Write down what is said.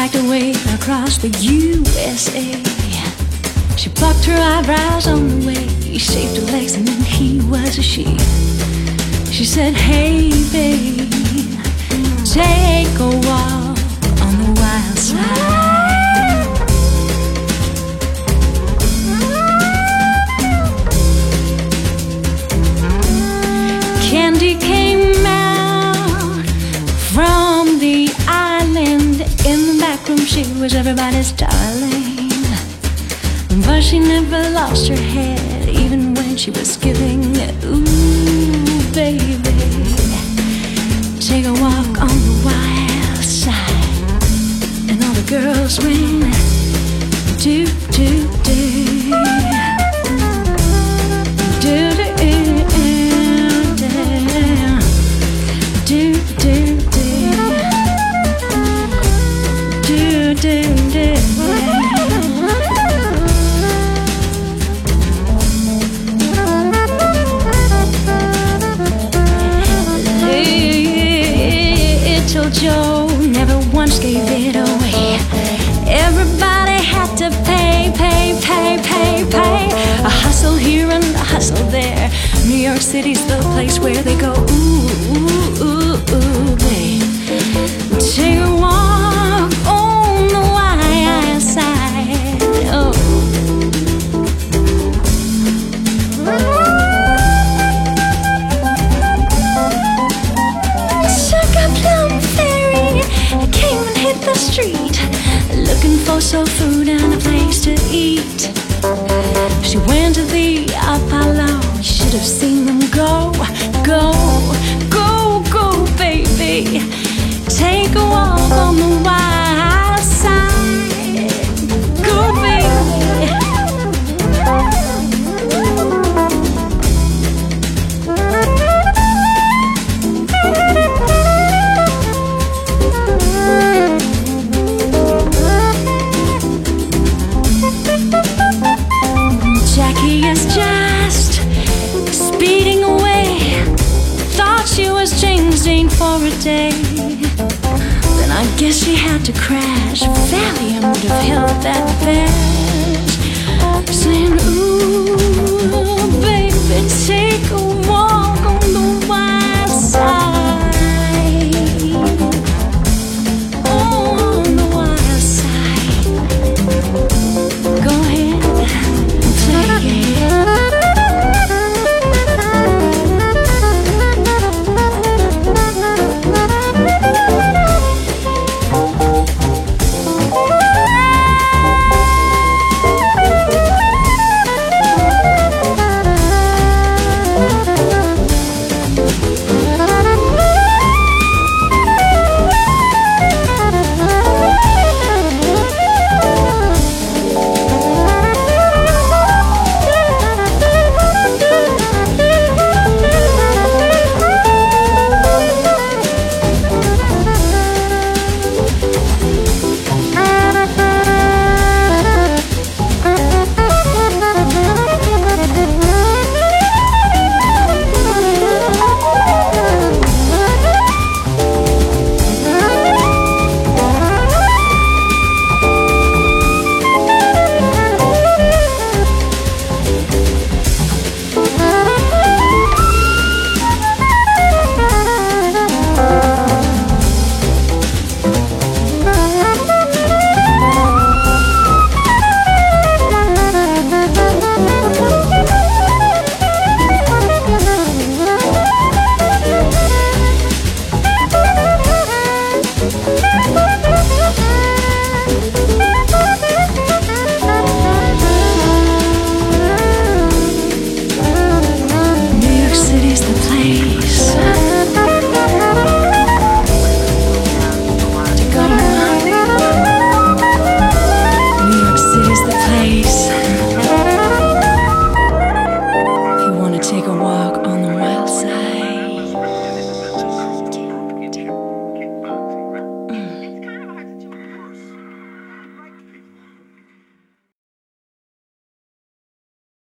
hiked away across the USA. She plucked her eyebrows on the way. He shaped her legs and then he was a she. She said, Hey, babe, take a walk. She was everybody's darling. But she never lost her head, even when she was giving. it. Ooh, baby, take a walk on the wild side, and all the girls went do do. New York City's the place where they go. Ooh, ooh, ooh, ooh, babe. Take a walk on the wild side. Oh. A plum ferry, came and hit the street, looking for soul food have seen magazine for a day. Then I guess she had to crash. Valium would have held that badge. Saying, ooh.